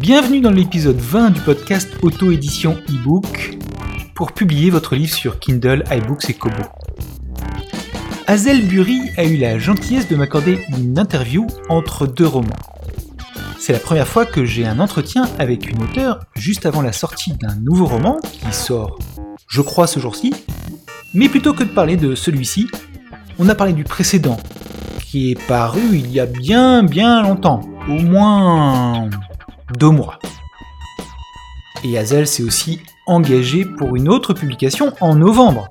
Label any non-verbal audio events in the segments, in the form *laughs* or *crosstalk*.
Bienvenue dans l'épisode 20 du podcast Auto-édition e-book pour publier votre livre sur Kindle, iBooks et Kobo. Hazel Bury a eu la gentillesse de m'accorder une interview entre deux romans. C'est la première fois que j'ai un entretien avec une auteure juste avant la sortie d'un nouveau roman qui sort, je crois, ce jour-ci. Mais plutôt que de parler de celui-ci, on a parlé du précédent, qui est paru il y a bien bien longtemps, au moins deux mois. Et Hazel s'est aussi engagé pour une autre publication en novembre.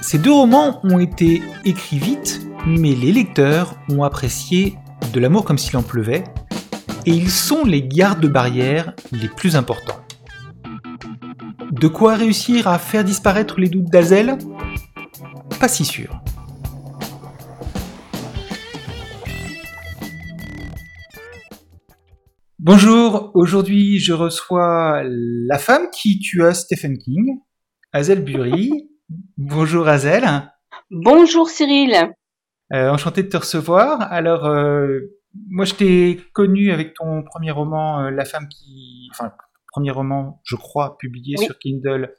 Ces deux romans ont été écrits vite, mais les lecteurs ont apprécié De l'amour comme s'il en pleuvait, et ils sont les gardes-barrières les plus importants. De quoi réussir à faire disparaître les doutes d'Azel? Pas si sûr. Bonjour, aujourd'hui je reçois la femme qui tua Stephen King, Hazel Bury. Bonjour Hazel. Bonjour Cyril. Euh, enchanté de te recevoir. Alors, euh, moi je t'ai connu avec ton premier roman, euh, La femme qui... Enfin, premier roman, je crois, publié Oui. sur Kindle,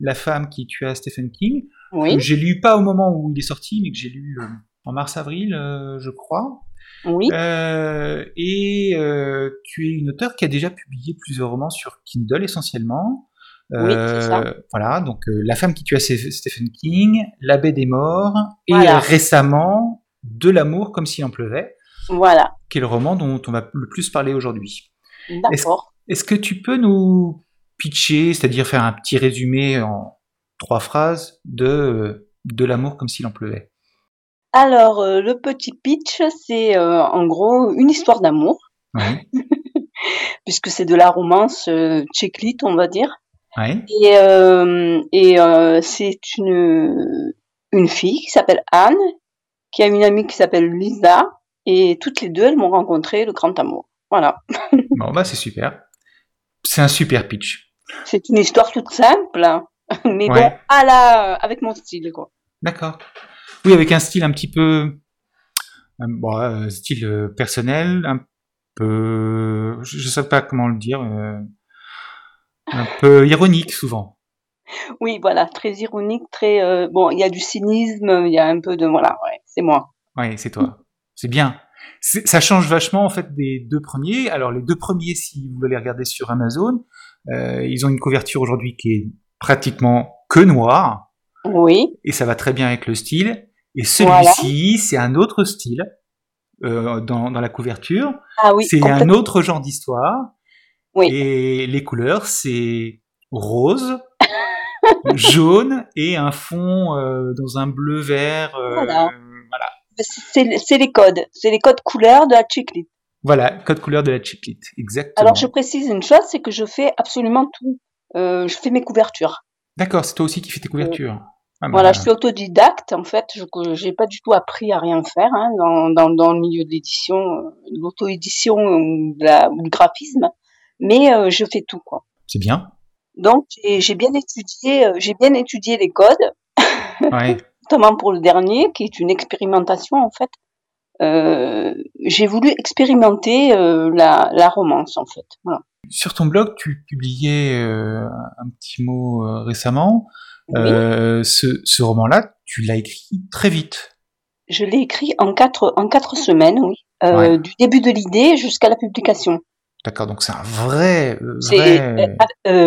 La femme qui tua Stephen King. Oui, Que J'ai lu pas au moment où il est sorti, mais que j'ai lu euh, en mars-avril, euh, je crois. oui, Euh, et euh, tu es une auteure qui a déjà publié plusieurs romans sur Kindle essentiellement. Oui, ça. Voilà, donc euh, La femme qui tua Ste- Stephen King, La baie des morts, et Voilà. euh, récemment De l'amour comme s'il en pleuvait, voilà. qui est le roman dont on va le plus parler aujourd'hui. D'accord. Est-ce que tu peux nous pitcher, c'est-à-dire faire un petit résumé en trois phrases de euh, De l'amour comme s'il en pleuvait? Alors, euh, le petit pitch, c'est euh, en gros une histoire d'amour, Ouais, *laughs* puisque c'est de la romance euh, on va dire. Ouais, Et, euh, et euh, c'est une, une fille qui s'appelle Anne, qui a une amie qui s'appelle Lisa, et toutes les deux, elles m'ont rencontré le grand amour. Voilà. *laughs* bon bah c'est super. C'est un super pitch. C'est une histoire toute simple, hein, *laughs* mais Ouais. bon, à la, avec mon style, quoi. D'accord. Oui, avec un style un petit peu, euh, bon, euh, style personnel, un peu, je, je sais pas comment le dire, un peu ironique souvent. Oui, voilà, très ironique, très euh, bon. Il y a du cynisme, il y a un peu de voilà, ouais, c'est moi. Ouais, c'est toi. C'est bien. Ça change vachement en fait des deux premiers. Alors les deux premiers, si vous allez regarder sur Amazon, euh, ils ont une couverture aujourd'hui qui est pratiquement que noire Oui, et ça va très bien avec le style. Et celui-ci, c'est un autre style euh, dans, dans la couverture. ah oui, c'est un autre genre d'histoire. Oui. Et les couleurs, c'est rose, *laughs* jaune et un fond euh, dans un bleu vert. euh, Voilà. voilà. C'est les codes, c'est les codes couleurs de la chiclite. Voilà, code couleur de la chiclite, exactement. Alors je précise une chose, c'est que je fais absolument tout. Euh, je fais mes couvertures. D'accord, c'est toi aussi qui fais tes couvertures. Ah, bah, Voilà, je suis autodidacte en fait. Je j'ai pas du tout appris à rien faire hein, dans, dans, dans le milieu de l'édition, l'auto-édition ou du graphisme, mais euh, je fais tout quoi. C'est bien. Donc j'ai bien étudié, euh, j'ai bien étudié les codes. Ouais. *laughs* notamment pour le dernier, qui est une expérimentation en fait. Euh, j'ai voulu expérimenter euh, la, la romance en fait. Voilà. Sur ton blog, tu publiais un petit mot récemment. Oui, ce, ce roman-là, tu l'as écrit très vite. je l'ai écrit en quatre en quatre semaines, oui, Euh, Ouais. du début de l'idée jusqu'à la publication. D'accord, donc c'est un vrai, euh, vrai- euh,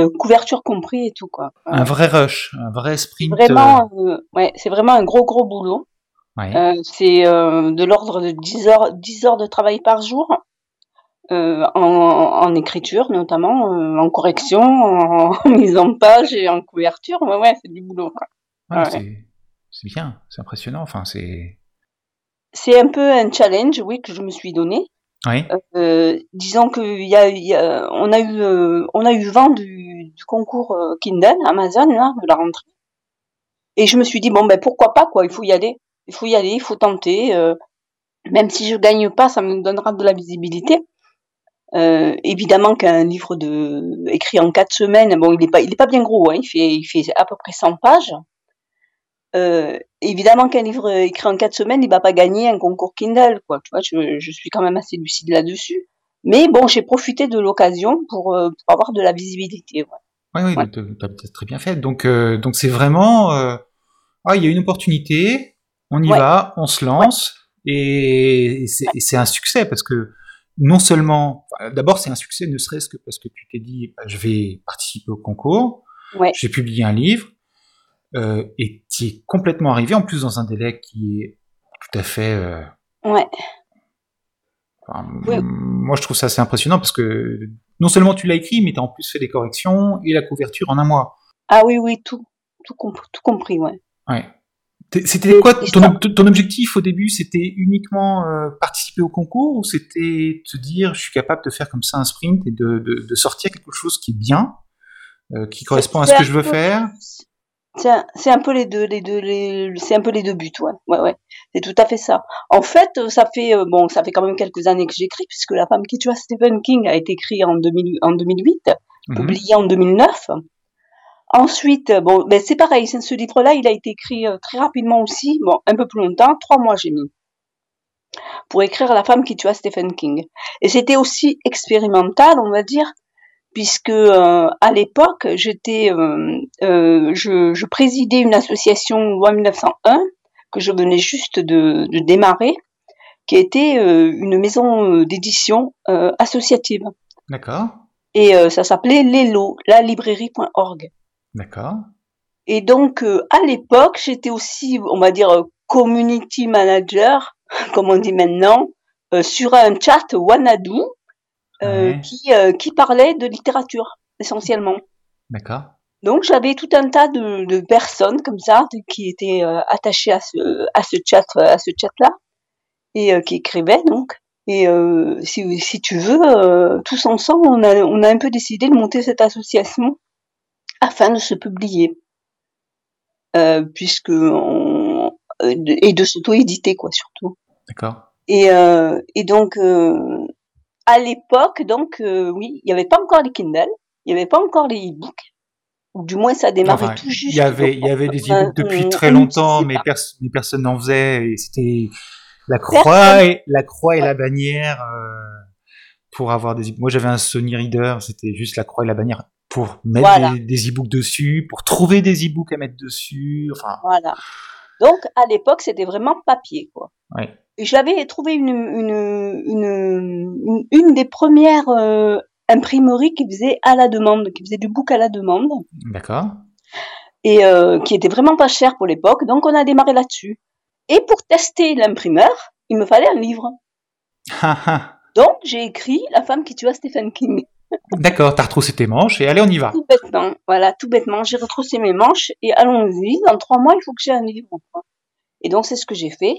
euh, couverture compris et tout quoi. un vrai rush, un vrai sprint. Vraiment, euh, ouais, c'est vraiment un gros gros boulot. euh, ouais. Euh, c'est euh, de l'ordre de 10 heures, 10 heures de travail par jour, euh, en, en écriture notamment, euh, en correction, en, en mise en page et en couverture. Ouais, ouais, c'est du boulot. quoi. Ouais, ouais. C'est bien, c'est impressionnant. Enfin, c'est. C'est un peu un challenge, oui, que je me suis donné. Euh, disons que a, on a eu, euh, on a eu vent du, concours euh, Kindle Amazon de la rentrée. Et je me suis dit bon ben pourquoi pas quoi, il faut y aller, il faut y aller, il faut tenter. même si je gagne pas, ça me donnera de la visibilité. Évidemment qu'un livre écrit en quatre semaines, bon, il est pas, pas bien gros, hein, il fait, il fait à peu près 100 pages. Euh, évidemment qu'un livre écrit en quatre semaines, il va pas gagner un concours Kindle, quoi. Tu vois, je, je suis quand même assez lucide là-dessus. Mais bon, j'ai profité de l'occasion pour, euh, pour, avoir de la visibilité. Ouais. Oui, oui, ouais. tu as très bien fait. Donc, euh, donc c'est vraiment, ah, il y a une opportunité, on y ouais. va, on se lance, et c'est un succès parce que non seulement, d'abord c'est un succès, ne serait-ce que parce que tu t'es dit, bah, je vais participer au concours, j'ai publié un livre, euh, et tu es complètement arrivé, en plus dans un délai qui est tout à fait... Euh, ouais. Enfin, oui. Moi je trouve ça assez impressionnant parce que non seulement tu l'as écrit, mais tu as en plus fait des corrections et la couverture en un mois. Ah oui, oui, tout, tout, comp tout compris, ouais. Ouais. C'était quoi ton, ton, objectif au début C'était uniquement euh, participer au concours ou c'était te dire je suis capable de faire comme ça un sprint et de, de, de sortir quelque chose qui est bien, euh, qui correspond à ce que je veux faire? C'est un, un, peu les deux, les deux, c'est un peu les deux buts, ouais, ouais, ouais. C'est tout à fait ça. En fait, ça fait euh, bon, ça fait quand même quelques années que j'écris puisque La femme qui tua Stephen King a été écrit en, 2000, en 2008, mmh. publié en 2009. Ensuite, bon, ben c'est pareil. Ce livre-là, il a été écrit euh, très rapidement aussi, bon, un peu plus longtemps, trois mois j'ai mis pour écrire La femme qui tua Stephen King. Et c'était aussi expérimental, on va dire, puisque euh, à l'époque j'étais, euh, euh, je, je, présidais une association loi 1901 que je venais juste de, de démarrer, qui était une maison d'édition associative. D'accord. Et ça s'appelait Lelo, la librairie.org. D'accord. Et donc à l'époque j'étais aussi, on va dire, community manager, *laughs* comme on dit maintenant, sur un chat Wanadu euh, Ouais. qui, euh, qui parlait de littérature essentiellement. D'accord. Donc j'avais tout un tas de, de personnes comme ça de- qui étaient euh, attachées à ce à ce chat à ce chat là et euh, qui écrivaient donc. Et euh, si, si tu veux, euh, tous ensemble, on a, on a un peu décidé de monter cette association afin de se publier, euh, puisque on, euh, et de s'auto-éditer quoi surtout. D'accord. Et, euh, et donc, euh, à l'époque, donc, euh, oui, il n'y avait pas encore les Kindle, il n'y avait pas encore les e-books, ou du moins ça démarrait Enfin, tout juste. il y avait, il y donc, avait des e-books depuis on- très on longtemps, mais, pers- mais personne n'en faisait. Et c'était la croix et la croix et la bannière euh, pour avoir des. Moi, j'avais un Sony Reader. C'était juste la croix et la bannière pour mettre Voilà. des, e-books dessus, pour trouver des e-books à mettre dessus. Enfin, Voilà. Donc, à l'époque, c'était vraiment papier, quoi. ouais. J'avais trouvé une, une, une, une, une des premières euh, imprimeries qui faisait à la demande, qui faisait du book à la demande, D'accord. et euh, qui était vraiment pas cher pour l'époque. Donc, on a démarré là-dessus. Et pour tester l'imprimeur, il me fallait un livre. *laughs* Donc, j'ai écrit La femme qui tua Stephen King. D'accord, t'as retroussé tes manches et allez, on y va. Tout bêtement, voilà, tout bêtement, j'ai retroussé mes manches et allons-y. Dans trois mois, il faut que j'ai un livre. Et donc, c'est ce que j'ai fait.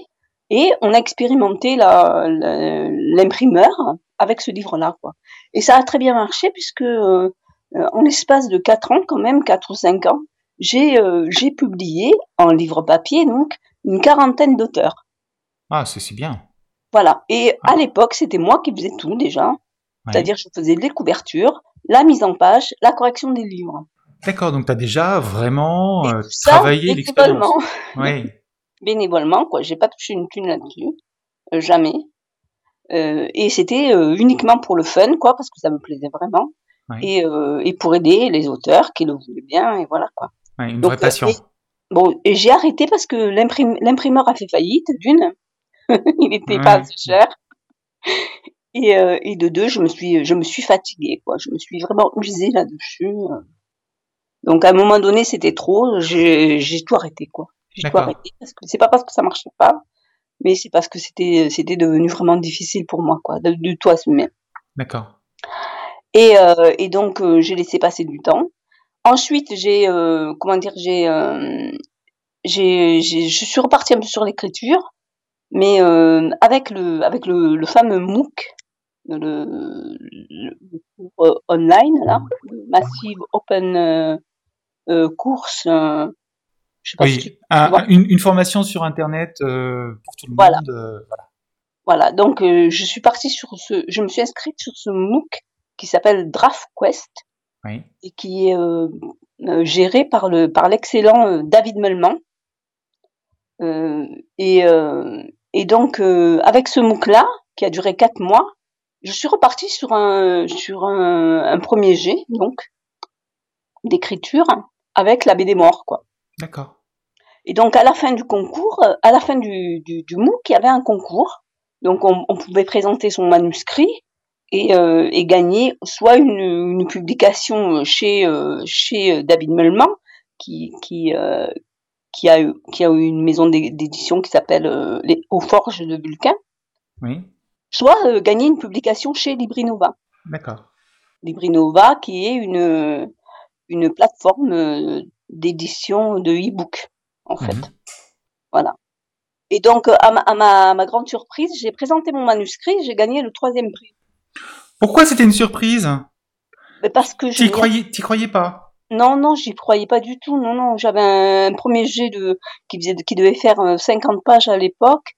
Et on a expérimenté l'imprimeur avec ce livre-là, quoi. Et ça a très bien marché puisque, euh, euh, en l'espace de quatre ans, quand même, quatre ou cinq ans, j'ai euh, j'ai publié en livre papier, donc, une quarantaine d'auteurs. Ah, c'est si bien. Voilà. Et Ah. à l'époque, c'était moi qui faisais tout déjà. Ouais. C'est-à-dire, je faisais les couvertures, la mise en page, la correction des livres. D'accord, donc t'as déjà vraiment euh, ça, travaillé l'expérience. bénévolement. Oui. *laughs* bénévolement, quoi. J'ai pas touché une thune là-dessus, euh, jamais. Euh, et c'était euh, uniquement pour le fun, quoi, parce que ça me plaisait vraiment, Ouais. et, euh, et pour aider les auteurs qui le voulaient bien, et voilà, quoi. Ouais, une Donc, vraie passion. et- Bon, et j'ai arrêté parce que l'imprim- l'imprimeur a fait faillite, d'une, *laughs* il était pas assez cher, et, euh, et de deux, je me suis, je me suis fatiguée, quoi. Je me suis vraiment usée là-dessus. Donc à un moment donné, c'était trop, j'ai tout arrêté, quoi. J'ai tout arrêté parce que c'est pas parce que ça marchait pas, mais c'est parce que c'était c'était devenu vraiment difficile pour moi, quoi, de, de tout assumer. D'accord. Et, euh, et donc euh, j'ai laissé passer du temps. Ensuite, j'ai euh, comment dire, j'ai euh, j'ai j'ai- je suis repartie un peu sur l'écriture, mais euh, avec le avec le, le fameux MOOC, le, le, le cours euh, online là, le Massive Open euh, euh, Course. Je sais pas si tu Oui, un- une, une formation sur Internet euh, pour tout le Voilà. monde. euh, voilà. Voilà, donc euh, je suis partie sur ce, je me suis inscrite sur ce MOOC qui s'appelle DraftQuest Oui. et qui est géré par le par l'excellent David Melman. Euh, et, et donc avec ce MOOC là qui a duré quatre mois, je suis repartie sur un sur un, un premier jet donc d'écriture avec la BD mort quoi. D'accord. Et donc à la fin du concours, euh, à la fin du, du, du MOOC, il y avait un concours. Donc on, on pouvait présenter son manuscrit et, euh, et gagner soit une, une publication chez euh, chez euh, David Melman qui qui euh, qui a eu qui a eu une maison d'é- d'édition qui s'appelle les Aux Forges de Vulcain, Oui. soit gagner une publication chez Librinova. D'accord. Librinova qui est une une plateforme d'édition de e-book en fait. Mhm. Voilà. Et donc, euh, à ma, à ma, à ma grande surprise, j'ai présenté mon manuscrit, j'ai gagné le troisième prix. Pourquoi c'était une surprise? Mais parce que je Tu y croyais, t'y croyais pas? Non, non, j'y croyais pas du tout. Non, non, j'avais un, un premier jet de qui faisait, qui devait faire euh, 50 pages à l'époque.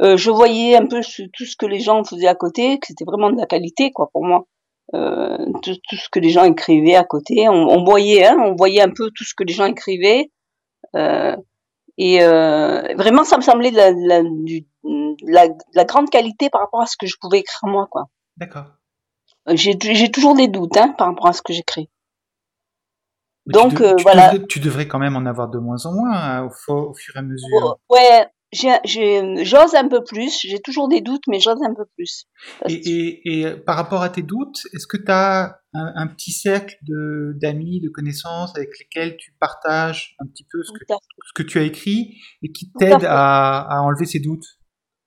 Euh, je voyais un peu ce- tout ce que les gens faisaient à côté, que c'était vraiment de la qualité, quoi, pour moi. Euh, tout, tout ce que les gens écrivaient à côté, on, on voyait, hein, on voyait un peu tout ce que les gens écrivaient. Euh, et euh, vraiment, ça me semblait de la, de la, du- de la, de la grande qualité par rapport à ce que je pouvais écrire moi, quoi. D'accord. Euh, J'ai toujours des doutes hein, par rapport à ce que j'écris. Donc, tu, de- tu voilà. devrais, tu devrais quand même en avoir de moins en moins hein, au, au fur et à mesure. Ouais, j'ose un peu plus. J'ai toujours des doutes, mais j'ose un peu plus. Et, et, et par rapport à tes doutes, est-ce que tu as un, un petit cercle d'amis, de, connaissances avec lesquels tu partages un petit peu ce que, ce que tu as écrit et qui t'aident à, à enlever ces doutes?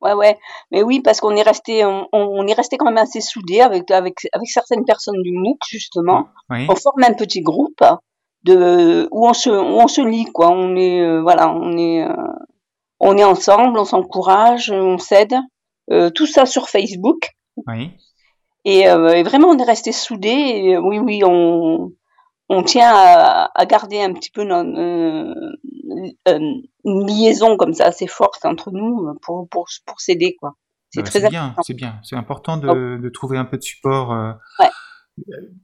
Ouais, ouais. Mais oui, parce qu'on est resté, on, on est resté quand même assez soudés avec, avec, avec certaines personnes du MOOC, justement. Oui. On forme un petit groupe de, où on se, où on se lit, quoi. On est, euh, voilà, on est, euh, on est ensemble, on s'encourage, on s'aide. Euh, tout ça sur Facebook. Oui. Et, euh, et vraiment, on est resté soudés. Et, euh, oui, oui, on, on tient à, à garder un petit peu une liaison comme ça assez forte entre nous pour, pour, pour s'aider, quoi. C'est Bah, très c'est bien, important. c'est bien. C'est important de, de trouver un peu de support. Ouais.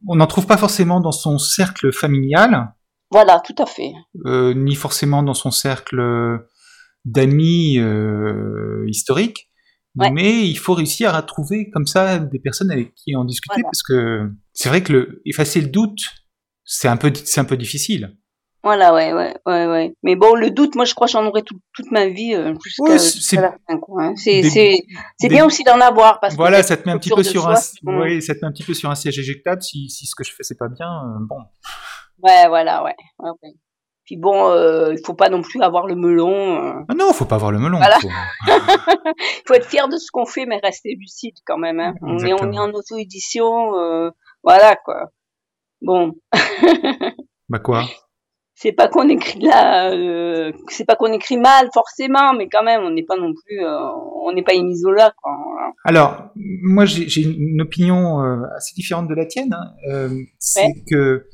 On n'en trouve pas forcément dans son cercle familial, Voilà, tout à fait. ni forcément dans son cercle d'amis euh, historiques, Ouais. mais il faut réussir à trouver comme ça des personnes avec qui en discuter Voilà. parce que c'est vrai que le, effacer le doute, c'est un peu, c'est un peu difficile. Voilà, ouais, ouais, ouais, ouais. Mais bon, le doute, moi, je crois que j'en aurai tout- toute ma vie euh, jusqu'à Ouais, jusqu'à la fin, hein. C'est, des- bien aussi d'en avoir parce Voilà, que ça te met un petit peu sur un, ouais, ça te met un petit peu sur un siège éjectable si, si ce que je fais c'est pas bien. euh, bon, ouais, voilà, ouais, ouais, ouais. Puis bon, euh, il faut pas non plus avoir le melon. euh. ah non, faut pas avoir le melon. Voilà. faut- *laughs* Il faut être fier de ce qu'on fait, mais rester lucide quand même. Hein. On est, on est Exactement. en auto-édition, euh, voilà quoi. Bon, *laughs* Bah quoi? C'est pas qu'on écrit là, euh, c'est pas qu'on écrit mal forcément, mais quand même, on n'est pas non plus, euh, on n'est pas Imisola quoi. Alors, moi, j'ai une opinion assez différente de la tienne. hein. C'est que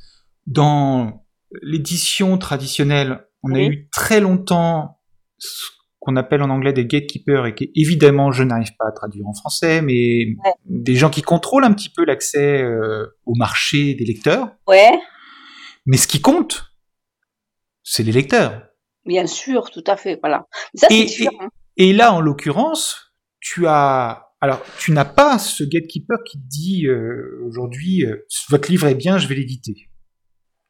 dans l'édition traditionnelle, on a eu très longtemps ce qu'on appelle en anglais des gatekeepers et qui, évidemment, je n'arrive pas à traduire en français, mais Ouais. des gens qui contrôlent un petit peu l'accès euh, au marché des lecteurs. Ouais, Mais ce qui compte, c'est les lecteurs. bien sûr, tout à fait, voilà. Ça Et-. Et là, en l'occurrence, tu as, alors, tu n'as pas ce gatekeeper qui te dit euh, aujourd'hui, euh, votre livre est bien, je vais l'éditer.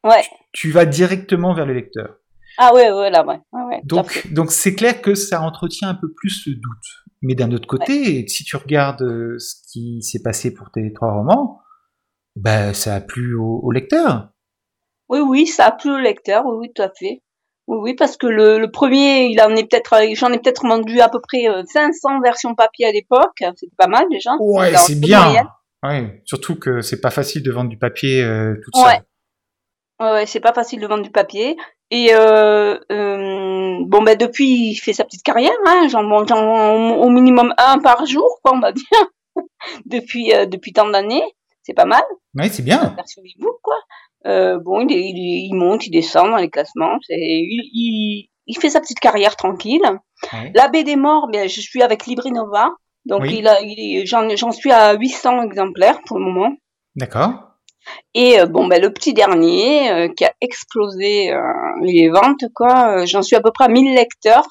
Ouais. Tu vas directement vers le lecteur. Ah ouais, ouais, là, ouais. Donc, donc c'est clair que ça entretient un peu plus le doute. Mais d'un autre côté, si tu regardes euh, ce qui s'est passé pour tes trois romans, ben, ça a plu au, au lecteur. Oui, oui, ça a plu au lecteur, oui, oui, tout à fait. Oui, oui, parce que le, le premier, il en est peut-être, euh, j'en ai peut-être vendu à peu près euh, 500 versions papier à l'époque. C'était pas mal déjà. Ouais, c'est bien. Ouais, surtout que c'est pas facile de vendre du papier euh, toute Ouais. seule. Ouais, c'est pas facile de vendre du papier. Et euh, euh, bon, ben depuis, il fait sa petite carrière. Hein, j'en j'en- au minimum un par jour, quoi, on va dire. *laughs* depuis euh, depuis tant d'années, c'est pas mal. Ouais, c'est bien. version e-book, quoi. Bon, il, est- il, est- il monte, il descend dans les classements. C'est, il, il, il fait sa petite carrière tranquille. Ouais. La BD mort, bien, je suis avec Librinova. Donc Oui. il a, il- j'en, j'en suis à 800 exemplaires pour le moment. D'accord. Et euh, bon, ben le petit dernier euh, qui a explosé euh, les ventes, quoi. j'en suis à peu près à 1000 lecteurs.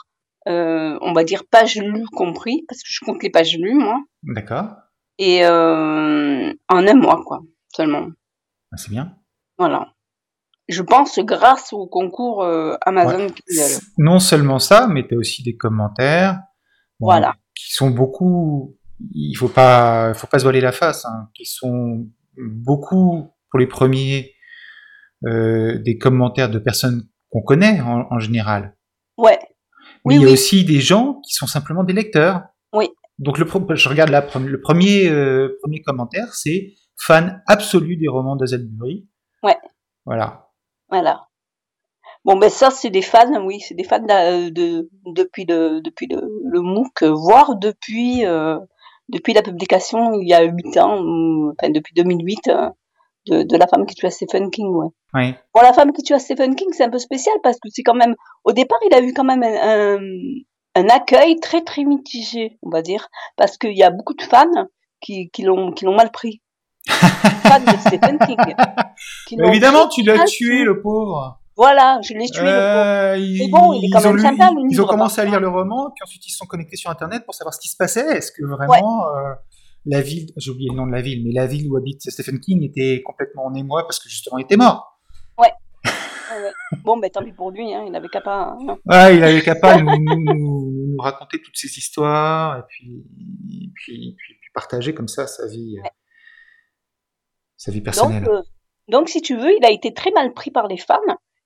on va dire pages lues compris, parce que je compte les pages lues, moi. D'accord. Et en un mois, quoi, seulement. Ah, C'est bien. Voilà. Je pense grâce au concours euh, Amazon. Non seulement ça, mais tu as aussi des commentaires. bon, Voilà. Qui sont beaucoup. Il faut pas, faut pas se voiler la face. Hein, qui sont beaucoup pour les premiers euh, des commentaires de personnes qu'on connaît en, en général. Ouais. Mais Oui, il y a oui. aussi des gens qui sont simplement des lecteurs. Oui. Donc le, je regarde là, le premier, euh, premier commentaire, c'est fan absolu des romans d'Azelbury. Ouais. Voilà. Voilà. Bon, ben ça, c'est des fans, oui, c'est des fans de, de- depuis le depuis le, le MOOC, voire depuis euh, depuis la publication il y a huit ans, ou- enfin depuis 2008, euh, de, de la femme qui tue Stephen King, ouais. Ouais. Bon, la femme qui tue Stephen King, c'est un peu spécial parce que c'est quand même, au départ, il a eu quand même un, un, un accueil très très mitigé, on va dire, parce qu'il y a beaucoup de fans qui qui l'ont qui l'ont mal pris. *laughs* fans de Stephen King. évidemment, tu l'as tué, le pauvre. Voilà, je l'ai tué. Euh, Mais bon, il est quand même lu- sympa, le ils livre, ont commencé à lire le roman, puis ensuite ils se sont connectés sur Internet pour savoir ce qui se passait. Est-ce que vraiment euh, la ville, j'ai oublié le nom de la ville, mais la ville où habite Stephen King était complètement en émoi parce que justement il était mort. Ouais, ouais. Bon, ben tant pis pour lui, hein, il avait qu'à pas. hein. Ah, il avait capable de nous, nous, nous- nous raconter toutes ces histoires et puis, et puis, puis- puis partager comme ça sa vie, euh, Ouais. sa vie Donc, personnelle. euh, donc, si tu veux, il a été très mal pris par les fans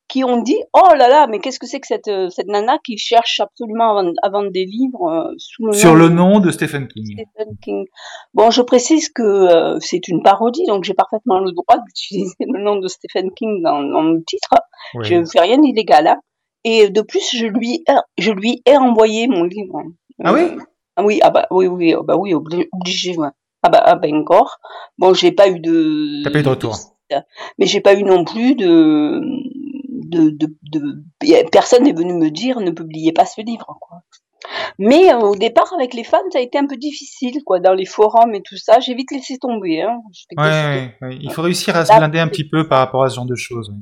qui ont dit Oh là là, mais qu'est-ce que c'est que cette, euh, cette nana qui cherche absolument à vendre, à vendre des livres sous le Sur nom le de nom de Stephen King. Stephen King. Bon, je précise que euh, c'est une parodie, donc j'ai parfaitement le droit d'utiliser *laughs* le nom de Stephen King dans, dans le titre. Je ne fais rien d'illégal. Hein. Et de plus, je lui, ai, je lui ai envoyé mon livre. Ah oui? Ah oui, ah bah oui, oui, ah bah oui, obli- obligé, ouais. Ah bah, ah bah encore. Bon, j'ai pas eu de. T'as pas eu de retour. mais j'ai pas eu non plus de. De, personne n'est venu me dire ne publiez pas ce livre, quoi. Mais euh, au départ, avec les fans, ça a été un peu difficile, quoi, dans les forums et tout ça. J'ai vite laissé tomber, hein. Ouais, ouais, ouais. Il faut réussir à se blinder un petit peu par rapport à ce genre de choses.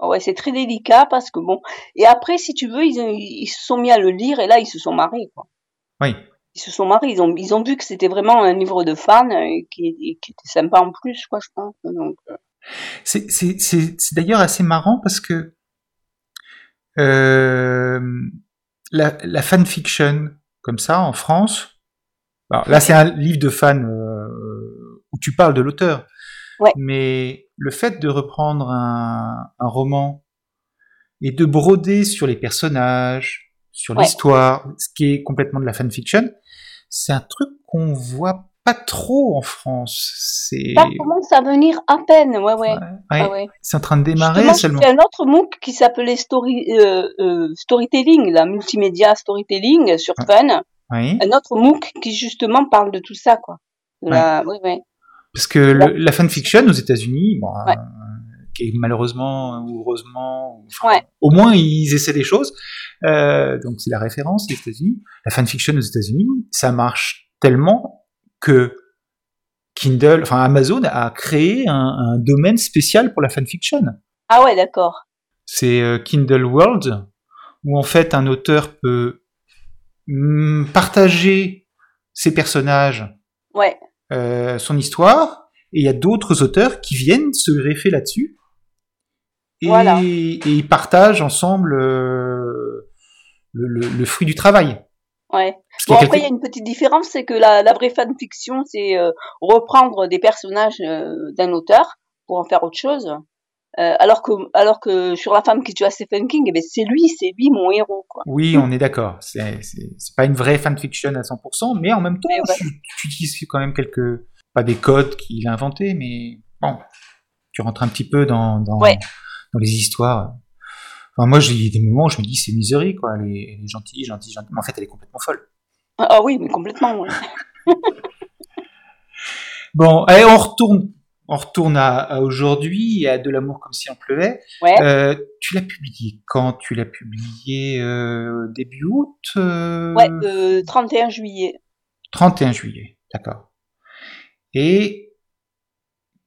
Ouais, c'est très délicat parce que bon. Et après, si tu veux, ils, ils se sont mis à le lire et là, ils se sont marrés, quoi. Oui. Ils se sont marrés. Ils ont, ils ont vu que c'était vraiment un livre de fans et qui, et qui était sympa en plus, quoi, je pense. Donc, euh, C'est d'ailleurs assez marrant parce que euh, la, la fanfiction, comme ça, en France, alors là c'est un livre de fan euh, où tu parles de l'auteur, Ouais. mais le fait de reprendre un, un roman et de broder sur les personnages, sur Ouais. l'histoire, ce qui est complètement de la fanfiction, c'est un truc qu'on voit pas trop en France. C'est ça commence à venir à peine, ouais, ouais. ouais, Ah ouais. c'est en train de démarrer Justement, seulement. j'ai fait un autre MOOC qui s'appelait story, euh, euh, Storytelling, la multimédia storytelling sur. Fun. Oui. Un autre MOOC qui justement parle de tout ça, quoi. De la- ouais, ouais. Parce que le- la fanfiction aux États-Unis, bon, euh, qui est malheureusement ou heureusement, enfin, au moins ils essaient des choses. Donc c'est la référence les États-Unis. La fanfiction aux États-Unis, ça marche tellement que Kindle, enfin Amazon a créé un, un domaine spécial pour la fanfiction. Ah ouais, d'accord. C'est euh, Kindle World, où en fait un auteur peut mm, partager ses personnages Ouais. euh, son histoire, et il y a d'autres auteurs qui viennent se greffer là-dessus, et, Voilà. et ils partagent ensemble euh, le, le- le fruit du travail. Ouais. Bon, après, il y a une petite différence, c'est que la, la vraie fanfiction, c'est euh, reprendre des personnages euh, d'un auteur pour en faire autre chose. Euh, alors que alors que sur la femme qui tue Stephen King, eh ben, c'est lui, c'est lui mon héros, quoi. Oui, on est d'accord. C'est pas une vraie fanfiction à 100%, mais en même temps, ouais. tu, tu utilises quand même quelques, pas des codes qu'il a inventés, mais bon, tu rentres un petit peu dans, dans, Ouais. dans les histoires. Enfin, moi, j'ai des moments où je me dis, c'est miserie, quoi. Elle est, elle est gentille, gentille, gentille. Mais en fait, elle est complètement folle. Ah ah oui, mais complètement. ouais. *laughs* Bon, allez, on retourne, on retourne à, à aujourd'hui à De l'amour comme si on pleuvait. Ouais. Euh, tu l'as publié quand? Tu l'as publié euh, début août euh, Ouais, euh, 31 juillet. 31 juillet, d'accord. Et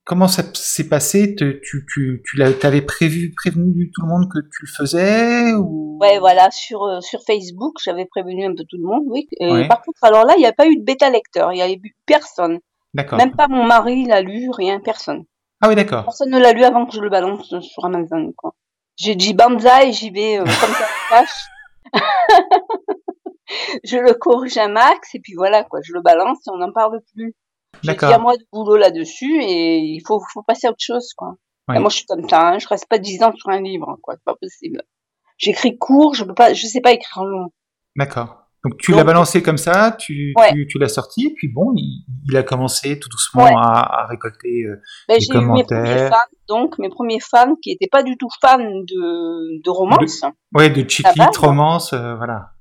comment ça s'est passé? Tu, tu, tu, tu l'avais prévu, prévenu tout le monde que tu le faisais ou... Ouais, voilà, sur, euh, sur Facebook, j'avais prévenu un peu tout le monde, oui. Et Par contre, alors là, il n'y a pas eu de bêta lecteur, il n'y a eu personne. D'accord. Même pas mon mari l'a lu, rien, personne. Ah oui, d'accord. Personne ne l'a lu avant que je le balance sur Amazon, quoi. J'ai dit banzai, j'y vais euh, comme ça, cache. *laughs* je le corrige un max, et puis voilà, quoi, je le balance et on n'en parle plus. J'ai dit à moi de boulot là-dessus, et il faut, faut passer à autre chose, quoi. Moi, je suis comme ça, hein, je reste pas dix ans sur un livre, quoi, c'est pas possible. J'écris court, je peux pas, je sais pas écrire long. D'accord. Donc tu l'as balancé comme ça, tu, tu, tu l'as sorti, et puis bon, il, il a commencé tout doucement à, à, récolter euh, ben, des commentaires. mes premiers fans, donc mes premiers fans qui n'étaient pas du tout fans de, de romance. ouais, de cheat romance, euh, voilà.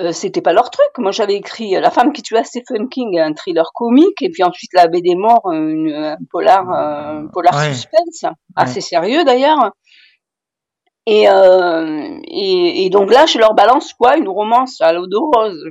Euh, c'était pas leur truc. Moi, j'avais écrit La femme qui tue Stephen King, un thriller comique, et puis ensuite La baie des morts, une, un polar, un polar ouais. suspense, assez sérieux d'ailleurs. Et, euh, et, et, donc là, je leur balance quoi Une romance à l'eau de *laughs* rose.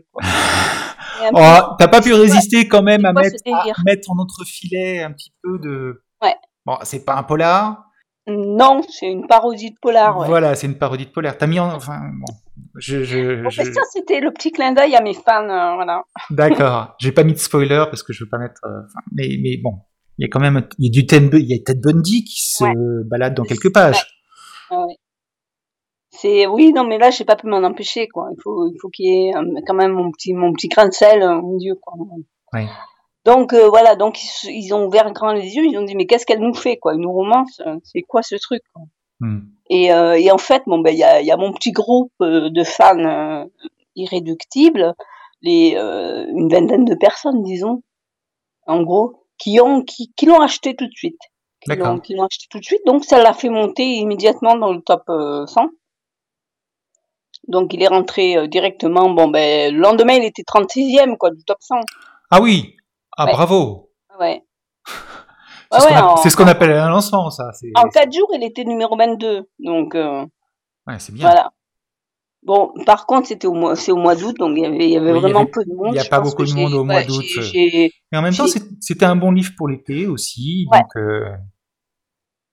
Oh, T'as pas pu résister quand même à mettre, à mettre en entrefilet un petit peu de. Ouais. Bon, c'est pas un polar. Non, c'est une parodie de polar. Ouais. Voilà, c'est une parodie de polar. T'as mis en. Enfin, bon. Je, je, je... ça, c'était le petit clin d'œil à mes fans. Euh, voilà. *laughs* D'accord. J'ai pas mis de spoiler parce que je veux pas mettre. Euh, mais, mais bon, il y a quand même. Il y a du Ted, il y a Ted Bundy qui se ouais. balade dans quelques pages. Ouais. C'est oui, non, mais là, j'ai pas pu m'en empêcher, quoi. Il faut, il faut qu'il y ait quand même mon petit, mon petit grain de sel au milieu, quoi. Oui. Donc euh, voilà, donc ils, ils, ont ouvert grand les yeux, ils ont dit mais qu'est-ce qu'elle nous fait, quoi, une romance, c'est quoi ce truc quoi? Mm. et, euh, et, en fait, bon ben il y a, y a, mon petit groupe euh, de fans irréductibles, les euh, une vingtaine de personnes, disons, en gros, qui ont, qui, qui l'ont acheté tout de suite. Qui l'ont, qui l'ont acheté tout de suite, donc ça l'a fait monter immédiatement dans le top 100. Donc il est rentré directement. Bon ben le lendemain il était 36e quoi du top 100. Ah oui. Ah ouais. bravo. Ouais. *laughs* C'est ce, qu'on appelle un lancement ça. En 4 jours il était numéro 22. Donc euh, ouais, c'est bien. Voilà. Bon, par contre, c'était au mois, c'est au mois d'août, donc il y avait, il y avait oui, vraiment il y avait, peu de monde. Il n'y a pas beaucoup de monde au mois d'août. Mais en même temps, c'était un bon livre pour l'été aussi. Donc, euh...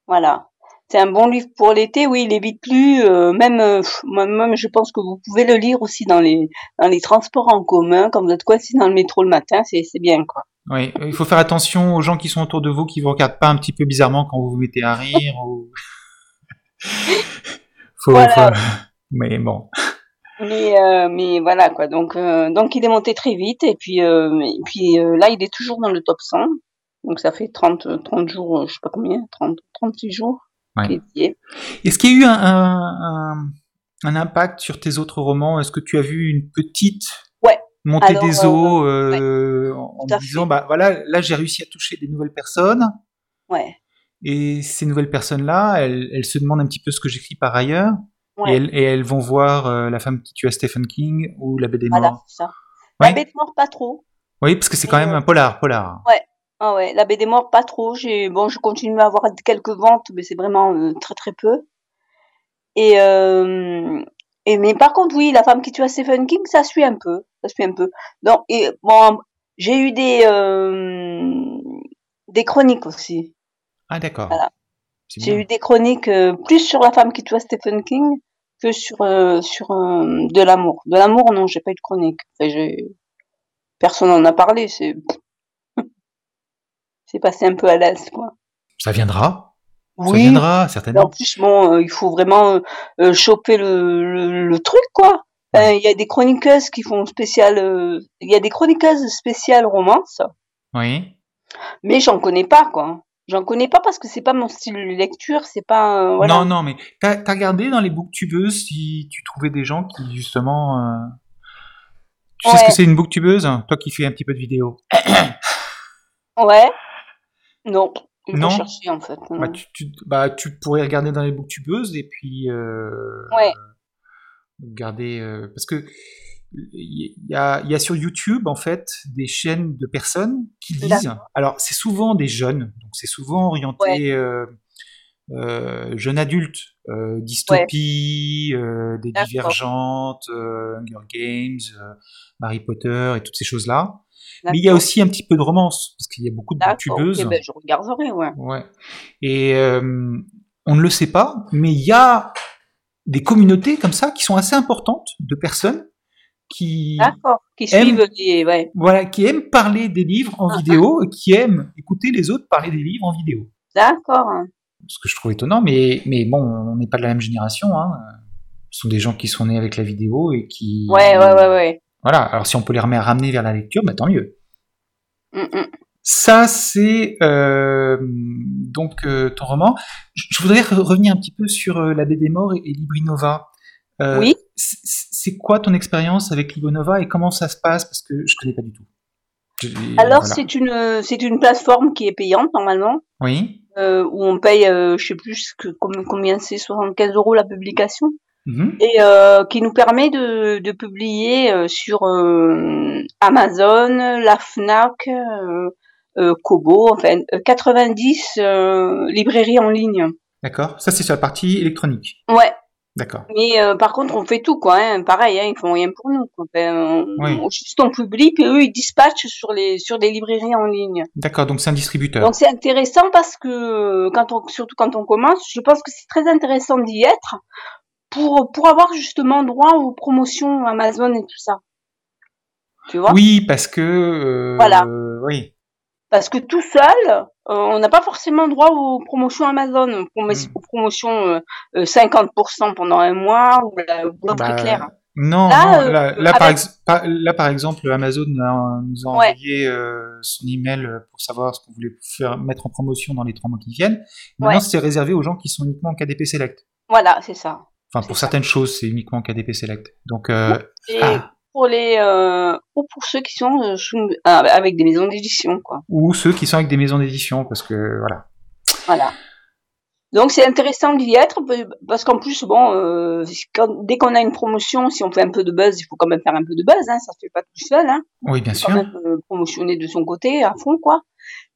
Voilà c'est un bon livre pour l'été. Oui, il est vite lu. Euh, même, euh, même, je pense que vous pouvez le lire aussi dans les dans les transports en commun quand vous êtes coincé dans le métro le matin. C'est bien quoi. Oui, il faut faire attention aux gens qui sont autour de vous, qui vous regardent pas un petit peu bizarrement quand vous vous mettez à rire. ou... *laughs* faut, voilà. faut... Mais bon. Mais euh, mais voilà quoi. Donc euh, donc il est monté très vite et puis euh, et puis là il est toujours dans le top 100. Donc ça fait 30 30 jours, je sais pas combien, 30 36 jours. Ouais. Est-ce qu'il y a eu un, un, un, impact sur tes autres romans? Est-ce que tu as vu une petite ouais. montée Alors, des eaux euh, euh, ouais. en, en disant bah voilà là j'ai réussi à toucher des nouvelles personnes ouais. et ces nouvelles personnes là elles, elles, se demandent un petit peu ce que j'écris par ailleurs et elles, et, elles, vont voir euh, la femme qui tue Stephen King ou la bête des voilà, morts. Ça. La bête mort pas trop. Oui parce que c'est quand même un polar polar. Ouais ah ouais, la baie des morts, pas trop. J'ai bon, je continue à avoir quelques ventes, mais c'est vraiment euh, très très peu. Et, euh, et mais par contre, oui, la femme qui tue Stephen King, ça suit un peu, ça suit un peu. Donc, et bon, j'ai eu des euh, des chroniques aussi. Ah d'accord. Voilà. J'ai eu des chroniques plus sur la femme qui tue Stephen King que sur sur de l'amour. De l'amour, non, j'ai pas eu de chronique. Enfin, personne n'en a parlé. C'est c'est passé un peu à l'aise, quoi. Ça viendra. Oui. Ça viendra, certainement. En plus, bon, euh, il faut vraiment euh, choper le, le, le, truc, quoi. Il euh, y a des chroniqueuses qui font spécial. Il y a des chroniqueuses spéciales romance. Oui. Mais j'en connais pas, quoi. J'en connais pas parce que c'est pas mon style de lecture, c'est pas. voilà. Non, non, mais t'as as regardé dans les booktubeuses si tu trouvais des gens qui justement. Tu ouais. sais ce que c'est une booktubeuse, toi qui fais un petit peu de vidéo. ouais. Non. Non. Chercher, en fait. Bah tu, tu, bah, tu pourrais regarder dans les booktubeuses et puis. Euh, ouais. Regarder. Euh, parce que. Il y a, y a sur YouTube, en fait, des chaînes de personnes qui lisent. Alors, c'est souvent des jeunes, donc c'est souvent orienté ouais. euh, euh, jeunes adultes, euh, dystopie, ouais. des divergentes, Hunger Games, Harry Potter et toutes ces choses-là. Mais il y a aussi un petit peu de romance, parce qu'il y a beaucoup de youtubeuses. ben, je regarderai, ouais. ouais. Et euh, on ne le sait pas, mais il y a des communautés comme ça qui sont assez importantes de personnes qui qui aiment, suivent les, ouais. voilà, qui aiment parler des livres en ah, vidéo et qui aiment écouter les autres parler des livres en vidéo. D'accord. Ce que je trouve étonnant, mais mais bon, on n'est pas de la même génération. Hein. Ce sont des gens qui sont nés avec la vidéo et qui. Ouais, ouais, ouais, ouais. Voilà. Alors si on peut les ramener vers la lecture, bah, tant mieux. Mm, mm. Ça, c'est euh, donc euh, ton roman. Je, voudrais revenir un petit peu sur euh, La BD Mort et, et Librinova. oui. C'est quoi ton expérience avec Librinova et comment ça se passe? Parce que je connais pas du tout. Alors, c'est une, c'est une plateforme qui est payante normalement. Oui. où on paye, je sais plus que, combien c'est, 75 euros la publication. Mhm. et qui nous permet de, de publier sur Amazon, la Fnac, euh, Kobo, enfin 90 euh, euh, librairies en ligne. D'accord. Ça c'est sur la partie électronique. Ouais. D'accord. Mais par contre, on fait tout, quoi. Hein. Pareil, hein, ils font rien pour nous. Quoi. on, juste on publie, puis eux ils dispatchent sur les sur des librairies en ligne. D'accord. Donc c'est un distributeur. Donc c'est intéressant parce que quand on, surtout quand on commence, je pense que c'est très intéressant d'y être pour pour avoir justement droit aux promotions Amazon et tout ça. Tu vois? Oui, parce que voilà. oui. Parce que tout seul, euh, on n'a pas forcément droit aux promotions Amazon, mm. aux promotions 50% euh, pendant un mois ou l'offre bah, clair. Non, là, euh, là, par exemple, Amazon nous a envoyé son email pour savoir ce qu'on voulait faire, mettre en promotion dans les trois mois qui viennent. Maintenant, c'est réservé aux gens qui sont uniquement en KDP Select. Voilà, c'est ça. Enfin, pour certaines choses, c'est uniquement en KDP Select. Donc, ah pour les euh, ou pour ceux qui sont euh, ah, avec des maisons d'édition quoi. Ou ceux qui sont avec des maisons d'édition parce que voilà. Voilà. Donc c'est intéressant d'y être parce qu'en plus bon euh, dès qu'on a une promotion si on fait un peu de buzz il faut quand même faire un peu de buzz hein, ça se fait pas tout seul hein. Oui bien faut sûr. Quand même euh, promotionner de son côté à fond quoi.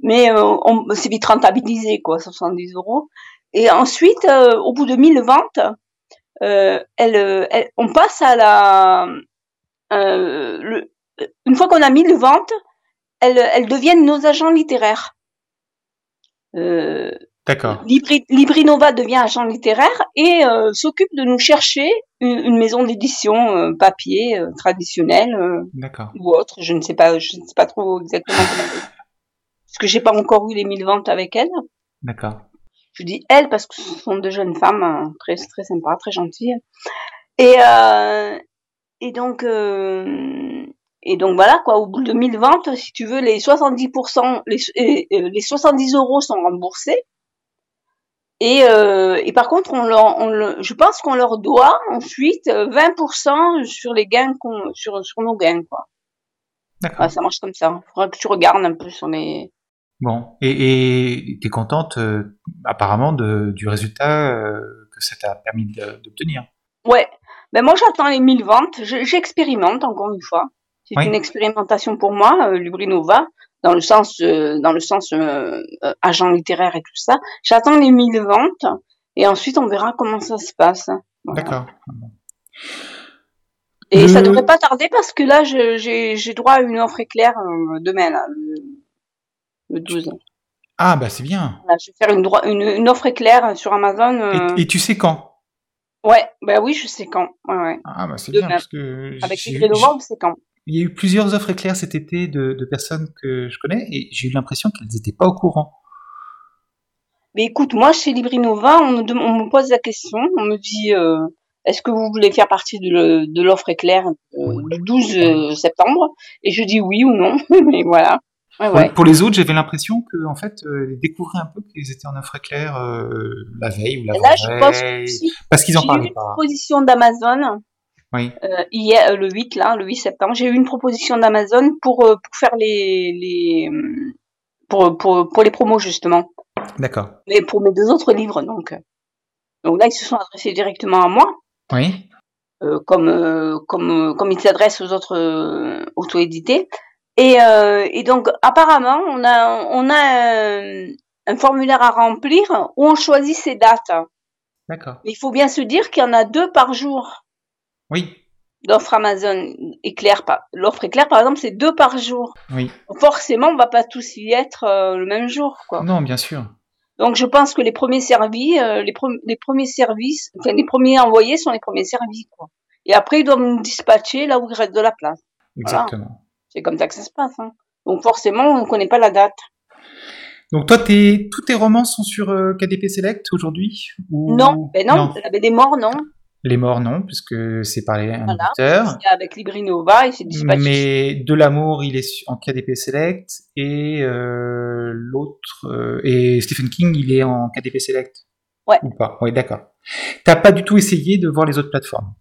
Mais euh, c'est vite rentabilisé quoi 70 euros. Et ensuite au bout de 1000 ventes elle, elle, on passe à la euh, le, une fois qu'on a mis le vente, elles, elles deviennent nos agents littéraires. Euh, D'accord. Libri, Librinova devient agent littéraire et euh, s'occupe de nous chercher une, maison d'édition euh, papier euh, traditionnelle ou autre. Je ne sais pas, je ne sais pas trop exactement comment. *laughs* Parce que j'ai pas encore eu les mille ventes avec elle. D'accord. Je dis elle parce que ce sont de jeunes femmes hein, très très sympas, très gentilles. Et et donc, euh, et donc voilà quoi. Au bout de 1000 ventes, si tu veux, les 70%, les, les 70 euros sont remboursés. Et, euh, et par contre, on leur, on je pense qu'on leur doit ensuite 20% sur les gains qu'on, sur, sur nos gains quoi. D'accord. ça marche comme ça. Il faudra que tu regardes un peu sur les. Bon, et tu es contente euh, apparemment de, du résultat euh, que ça t'a permis d'obtenir? Ouais, ben moi, j'attends les 1000 ventes. J'expérimente encore une fois. C'est une expérimentation pour moi, euh, Lubrinova, dans le sens, dans le sens agent littéraire et tout ça. J'attends les 1000 ventes et ensuite on verra comment ça se passe. D'accord. Et ça devrait pas tarder parce que là, j'ai droit à une offre éclair demain, là, le, 12. Ah bah c'est bien. je vais faire une, une, offre éclair sur Amazon. et tu sais quand? Ouais, bah oui, je sais quand. Ouais, Ah bah c'est bien parce que avec les novembre, c'est quand? Il y a eu plusieurs offres éclairs cet été de, de personnes que je connais et j'ai eu l'impression qu'elles n'étaient pas au courant. Mais écoute, moi chez Librinova, on me, on me pose la question, on me dit euh, est-ce que vous voulez faire partie de l'offre éclair euh, du 12 euh, septembre? Et je dis oui ou non, *laughs* mais voilà. Pour, les autres, j'avais l'impression que en fait, euh, découvraient un peu qu'ils étaient en offre éclair euh, la veille ou la Là, je pense parce qu'ils en parlaient pas. J'ai eu une proposition d'Amazon. Oui. Euh, hier, euh, le 8 là, le 8 septembre, j'ai eu une proposition d'Amazon pour pour faire les les pour pour pour les promos justement. D'accord. Mais pour mes deux autres livres donc. Donc là, ils se sont adressés directement à moi. Oui. comme comme comme ils s'adressent aux autres auto-édités. Et, euh, et, donc, apparemment, on a, on a un, formulaire à remplir où on choisit ses dates. D'accord. Il faut bien se dire qu'il y en a deux par jour. Oui. l'offre Amazon. Par... L'offre est claire, par exemple, c'est deux par jour. Oui. Forcément, on va pas tous y être euh, le même jour, quoi. Non, bien sûr. Donc, je pense que les premiers servis, euh, les premiers services, enfin, les premiers envoyés sont les premiers servis, quoi. Et après, ils doivent nous dispatcher là où il reste de la place. Exactement. C'est comme ça que ça se passe. Hein. Donc, forcément, on ne connaît pas la date. Donc toi, tous tes romans sont sur euh, KDP Select aujourd'hui ou... Non, ben non, la baie des morts, non. Les morts, non, puisque c'est par les- un Voilà. avec Librinova et c'est. Mais de l'amour, il est en KDP Select et euh, l'autre euh, et Stephen King, il est en KDP Select? Ouais. Ou pas? Oui, d'accord. T'as pas du tout essayé de voir les autres plateformes?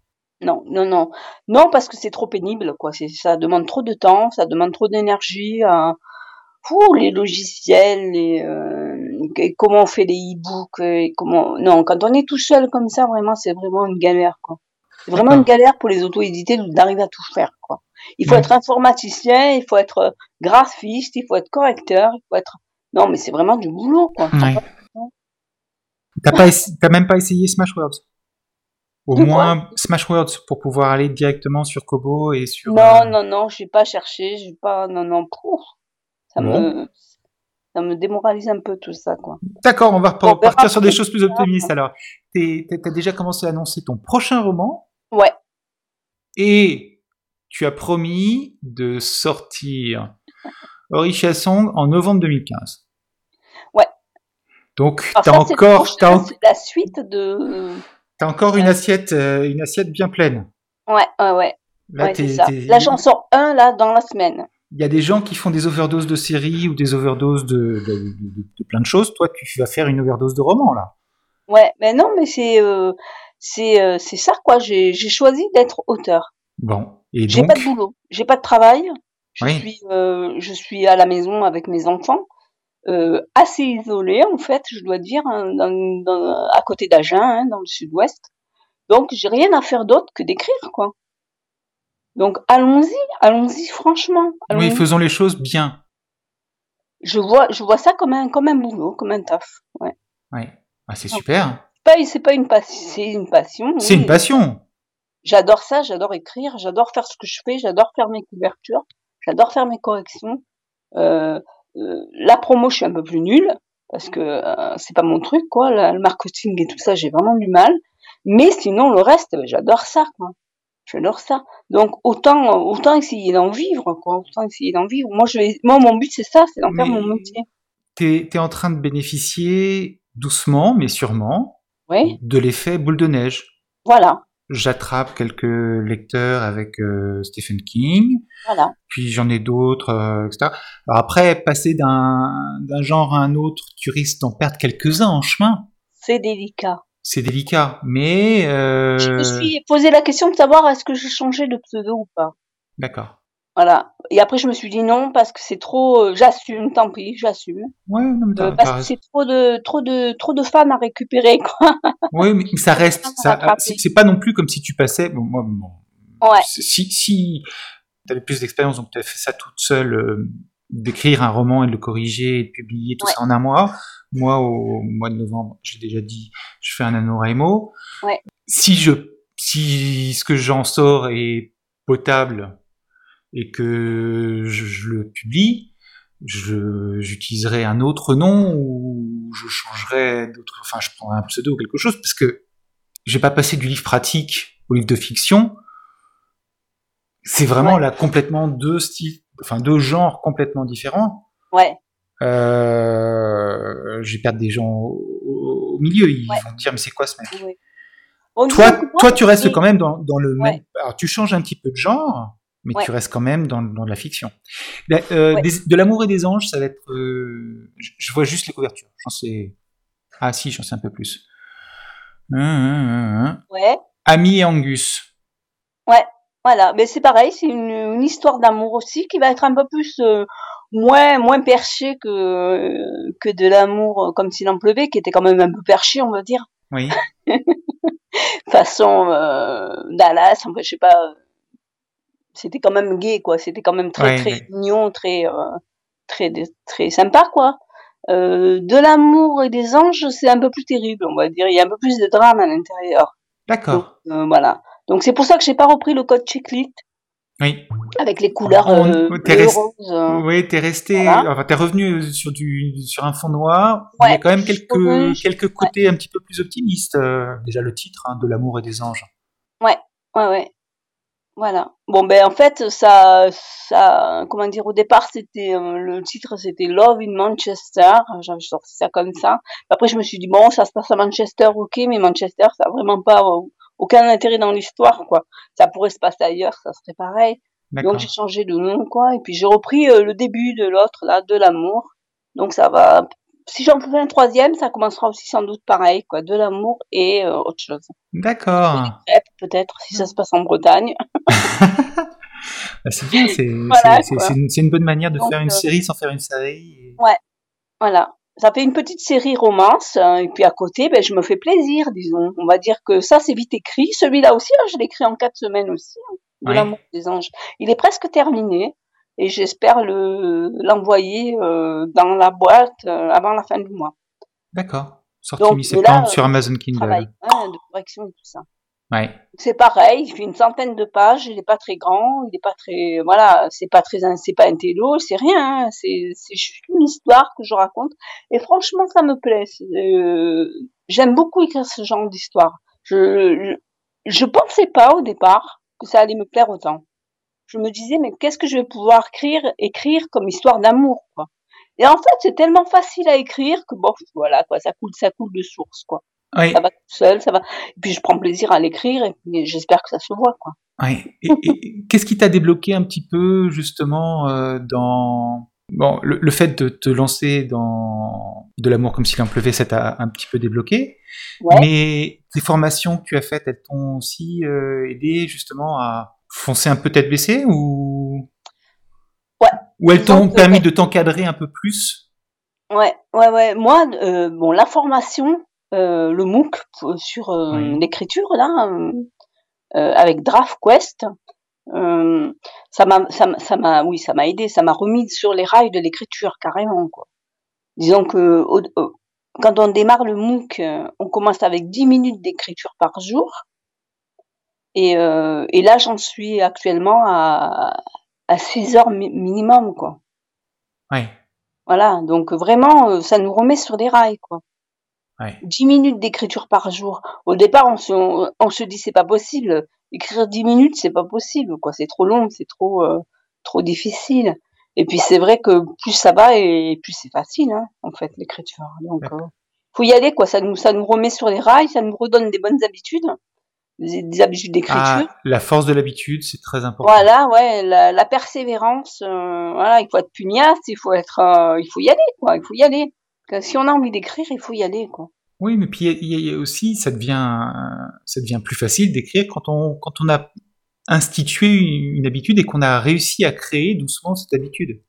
Non, non, non. Non, parce que c'est trop pénible, quoi. Ça demande trop de temps, ça demande trop d'énergie. Fou, les logiciels, les, euh, et comment on fait les e-books, euh, et comment. Non, quand on est tout seul comme ça, vraiment, c'est vraiment une galère, quoi. C'est vraiment une galère pour les auto-édités d'arriver à tout faire, quoi. Il faut Ouais. être informaticien, il faut être euh, graphiste, il faut être correcteur, il faut être. Non, mais c'est vraiment du boulot, quoi. Ouais. T'as pas, essa- t'as même pas essayé Smashwords? Au De moins Smashwords pour pouvoir aller directement sur Kobo et sur. Non, euh, non, non, j'ai pas cherché, j'ai pas, non, non, pouf. Ça Bon. me, ça me démoralise un peu tout ça, quoi. D'accord, on va partir sur des choses plus optimistes alors. T'as- T'as déjà commencé à annoncer ton prochain roman Ouais, et tu as promis de sortir Orisha Song en novembre 2015. Ouais. Donc c'est le encore, c'est la suite de. T'as encore une assiette, euh, une assiette bien pleine. Ouais, ouais, ouais. Là, ouais, t'es- c'est ça. t'es- Là, j'en sors un, là, dans la semaine. Il y a des gens qui font des overdoses de séries ou des overdoses de, de, de- de plein de choses. Toi, tu vas faire une overdose de romans là. Ouais, mais non, mais c'est, euh, c'est, euh, c'est ça, quoi. J'ai, j'ai choisi d'être auteur. Bon. Et J'ai donc, pas de boulot, j'ai pas de travail. Je Oui. suis, je suis à la maison avec mes enfants, euh, assez isolée en fait, je dois dire, hein, dans, dans- à côté d'Agen, hein, dans le sud-ouest. Donc j'ai rien à faire d'autre que d'écrire quoi. Donc allons-y, allons-y franchement. oui, faisons les choses bien. Je vois, je vois ça comme un, comme un boulot, comme un taf. Ouais. Ouais. Ah, c'est super. C'est pas une passion, c'est une passion. C'est oui. une passion. J'adore ça, j'adore écrire, j'adore faire ce que je fais, j'adore faire mes couvertures, j'adore faire mes corrections. Euh, la promo, je suis un peu plus nulle parce que euh, c'est pas mon truc, quoi. la- le marketing et tout ça, j'ai vraiment du mal. Mais sinon, le reste, ben, j'adore ça, quoi. J'adore ça. Donc autant, autant essayer d'en vivre, quoi. Autant essayer d'en vivre. Moi, je moi, mon but c'est ça, c'est d'en faire mon métier. T'es es en train de bénéficier doucement, mais sûrement, Oui, de l'effet boule de neige. voilà, J'attrape quelques lecteurs avec euh, Stephen King, voilà. puis j'en ai d'autres, euh, etc. Alors après, passer d'un d'un genre à un autre, tu risques d'en perdre quelques-uns en chemin. C'est délicat. C'est délicat, mais euh, Je me suis posé la question de savoir est-ce que je changeais de pseudo ou pas. d'accord. Voilà. Et après, je me suis dit non parce que c'est trop. euh, j'assume, tant pis, j'assume. Ouais, non, mais Euh, parce que c'est trop de, trop de, trop de fans à récupérer, quoi. Oui, mais ça *laughs* reste. Ça rattraper. c'est pas non plus comme si tu passais. Bon, moi, bon, Ouais. Si, si tu plus d'expérience, donc tu as fait ça toute seule, euh, d'écrire un roman et de le corriger et de publier tout Ouais. ça en un mois. Moi, au mois de novembre, j'ai déjà dit, je fais un NaNoWriMo. Ouais. Si je, si ce que j'en sors est potable et que je, je le publie, je, j'utiliserai un autre nom ou je changerai d'autres, enfin, je prendrai un pseudo ou quelque chose parce que j'ai pas passé du livre pratique au livre de fiction. C'est vraiment Ouais. là complètement deux styles, enfin deux genres complètement différents. Ouais. Euh, je vais perdre des gens au, milieu. Ils Ouais. vont dire mais c'est quoi ce mec? Ouais. Toi, toi, tu restes quand même dans, dans le même. Alors, tu changes un petit peu de genre, mais Ouais. tu restes quand même dans, dans de la fiction. La- euh, Ouais. des- de l'amour et des anges, ça va être. euh, je, vois juste les couvertures. J'en sais. Ah si, j'en sais un peu plus. Hum, hum, hum, hum. Ouais. Ami et Angus. Voilà. Mais c'est pareil, c'est une, une histoire d'amour aussi qui va être un peu plus, euh, moins, moins perché que, que de l'amour comme s'il en pleuvait, qui était quand même un peu perché, on va dire. Oui. *laughs* Façon, Dallas, enfin, je sais pas. C'était quand même gay, quoi. C'était quand même très, Ouais, très ouais. mignon, très, euh, très, très sympa, quoi. Euh, de l'amour et des anges, c'est un peu plus terrible, on va dire. Il y a un peu plus de drame à l'intérieur. D'accord. euh, voilà. Donc c'est pour ça que j'ai pas repris le code checklist. Oui. Avec les couleurs On- euh, t'es rest- rose. Oui, t'es resté, Voilà. enfin, t'es revenu sur du, sur un fond noir. Il y a Ouais, quand même quelques, quelques côtés un petit peu plus optimistes. euh, déjà le titre, hein, de l'amour et des anges. Ouais, ouais. Voilà. Bon, ben en fait, ça, ça, comment dire, au départ, c'était euh, le titre, c'était Love in Manchester. J'avais sorti ça comme ça. Après, je me suis dit bon, ça se passe à Manchester, ok, mais Manchester, ça a vraiment pas euh, aucun intérêt dans l'histoire, quoi. Ça pourrait se passer ailleurs, ça serait pareil. Donc j'ai changé de nom, quoi. Et puis j'ai repris euh, le début de l'autre, là, de l'amour. Donc ça va. Si j'en fais un troisième, ça commencera aussi sans doute pareil, quoi. De l'amour et euh, autre chose. D'accord. Peut-être, si ça se passe en Bretagne. *laughs* *laughs* Bah, c'est bien, c'est Voilà, une, une bonne manière de Donc, faire une euh, série sans faire une série. et- Voilà. Ça fait une petite série romance, hein, et puis à côté, ben, je me fais plaisir, disons. On va dire que ça, c'est vite écrit. Celui-là aussi, hein, je l'ai écrit en quatre semaines aussi, hein, de Ouais. l'amour des anges. Il est presque terminé, et j'espère le l'envoyer euh, dans la boîte euh, avant la fin du mois. D'accord. Sorti mi-septembre sur Amazon Kindle. Travail hein, de correction et tout ça. Ouais. C'est pareil, il fait une centaine de pages, il est pas très grand, il est pas très, voilà, c'est pas très, c'est pas un télo, c'est rien, hein, c'est, c'est juste une histoire que je raconte. Et franchement, ça me plaît. euh, j'aime beaucoup écrire ce genre d'histoire. Je, je, je pensais pas au départ que ça allait me plaire autant. Je me disais, mais qu'est-ce que je vais pouvoir écrire, écrire comme histoire d'amour, quoi. Et en fait, c'est tellement facile à écrire que bon, voilà, quoi, ça coule, ça coule de source, quoi. Ça va tout seul, ça va. Et puis je prends plaisir à l'écrire et j'espère que ça se voit, quoi. Ouais. Et, et *laughs* qu'est-ce qui t'a débloqué un petit peu justement euh, dans bon le, le fait de te lancer dans de l'amour comme s'il en pleuvait, ça t'a un petit peu débloqué. Ouais. Mais tes formations que tu as faites, elles t'ont aussi euh, aidé justement à foncer un peu tête baissée ou? Ouais. ou elles t'ont permis de t'encadrer un peu plus? Ouais, ouais, ouais. Moi, euh, bon, la formation, euh, le MOOC sur euh, Oui. l'écriture là, avec DraftQuest, ça m'a, ça oui, ça m'a aidé, ça m'a remis sur les rails de l'écriture carrément, quoi. Disons que au- quand on démarre le MOOC, on commence avec 10 minutes d'écriture par jour, et, euh, et là, j'en suis actuellement à, à 6 heures mi- minimum, quoi. Ouais. Voilà, donc vraiment, euh, ça nous remet sur des rails, quoi. Ouais. 10 minutes d'écriture par jour. Au départ, on se, on, on se dit c'est pas possible. Écrire 10 minutes, c'est pas possible, quoi. C'est trop long, c'est trop, euh, trop difficile. Et puis c'est vrai que plus ça va et plus c'est facile, hein, en fait, l'écriture. Donc, euh, faut y aller, quoi. Ça nous, ça nous remet sur les rails, ça nous redonne des bonnes habitudes, des, des habitudes d'écriture. Ah, la force de l'habitude, c'est très important. Voilà, ouais, la, la persévérance, euh, voilà, il faut être pugnace, il faut être, euh, il faut y aller, quoi, il faut y aller. Parce que si on a envie d'écrire, il faut y aller, quoi. Oui, mais puis il y a aussi, ça devient, ça devient plus facile d'écrire quand on, quand on a institué une une habitude et qu'on a réussi à créer doucement cette habitude.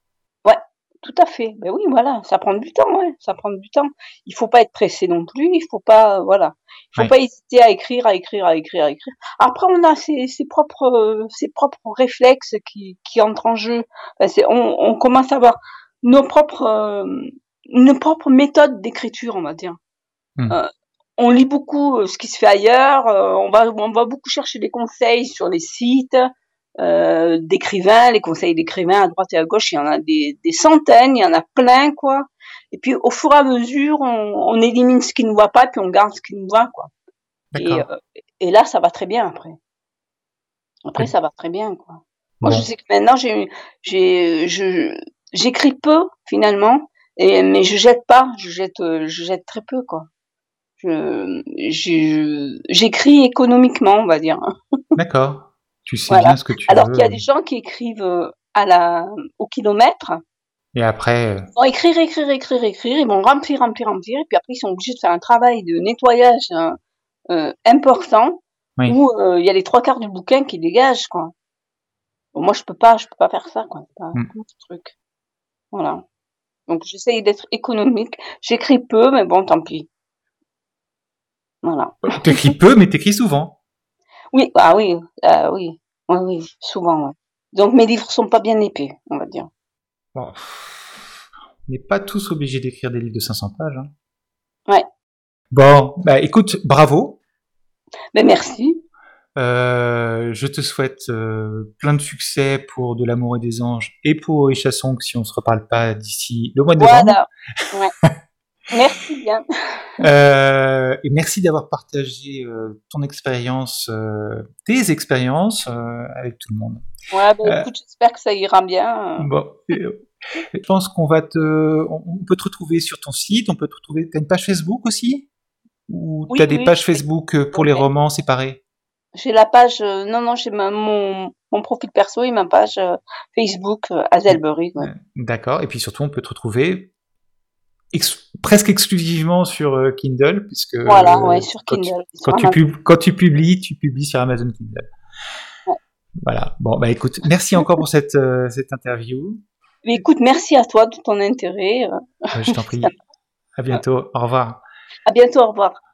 Tout à fait. Ben oui, voilà, ça prend du temps, ouais, ça prend du temps. Il faut pas être pressé non plus, il faut pas, voilà, il faut Ouais. pas hésiter à écrire, à écrire, à écrire, à écrire. Après, on a ses, ses propres, euh, ses propres réflexes qui, qui entrent en jeu. Enfin, on, on commence à avoir nos propres, euh, nos propres méthodes d'écriture, on va dire. Hmm. Euh, on lit beaucoup euh, ce qui se fait ailleurs, euh, on va, on va beaucoup chercher des conseils sur les sites euh, d'écrivains, les conseils d'écrivains à droite et à gauche, il y en a des, des centaines, il y en a plein, quoi. Et puis au fur et à mesure, on, on élimine ce qui ne va pas, puis on garde ce qui nous va, quoi. Et, euh, et là, ça va très bien après. Après, Oui. ça va très bien, quoi. Moi, je sais que maintenant, j'ai, j'ai, je, j'écris peu finalement, et mais je jette pas, je jette, je jette très peu, quoi. Je, je- j'écris économiquement, on va dire. D'accord. Tu sais Voilà. bien ce que tu Alors qu'il y a des gens qui écrivent euh, à la, au kilomètre, Et après, euh, ils vont écrire, écrire, écrire, écrire, ils vont remplir, remplir, remplir, et puis après ils sont obligés de faire un travail de nettoyage hein, euh, important Oui. où euh, il y a les trois quarts du bouquin qui dégagent, quoi. Bon, moi, je peux pas, je peux pas faire ça, quoi. C'est pas Mm. truc. Voilà. Donc, j'essaye d'être économique. J'écris peu, mais bon, tant pis. Voilà. t'écris peu, mais t'écris souvent. Oui, ah oui, euh, oui, oui, oui, souvent, ouais. Donc, mes livres sont pas bien épais, on va dire. Bon. On n'est pas tous obligés d'écrire des livres de 500 pages. hein. Ouais. Bon, bah écoute, bravo. Mais merci. Euh, je te souhaite euh, plein de succès pour De l'amour et des anges et pour Richasson, si on se reparle pas d'ici le mois de. Voilà. Ouais. merci bien. Euh, et merci d'avoir partagé euh, ton expérience, euh, tes expériences avec tout le monde. Ouais, bah, écoute, j'espère que ça ira bien. Bon, je pense qu'on va te, on peut te retrouver sur ton site, on peut te retrouver. T'as une page Facebook aussi? Ou tu t'as des pages Facebook pour les romans séparés? J'ai la page, non, non, j'ai mon, mon profil perso et ma page Facebook Azelbury. Ouais. D'accord. Et puis surtout, on peut te retrouver presque exclusivement sur euh, Kindle, puisque voilà, ouais, sur Kindle. quand, tu quand tu publies, tu publies sur Amazon Kindle. Voilà. Bon, bah écoute, merci encore pour cette, euh, cette interview. Mais écoute, merci à toi de ton intérêt. je t'en prie. *laughs* À bientôt. Au revoir. À bientôt. Au revoir.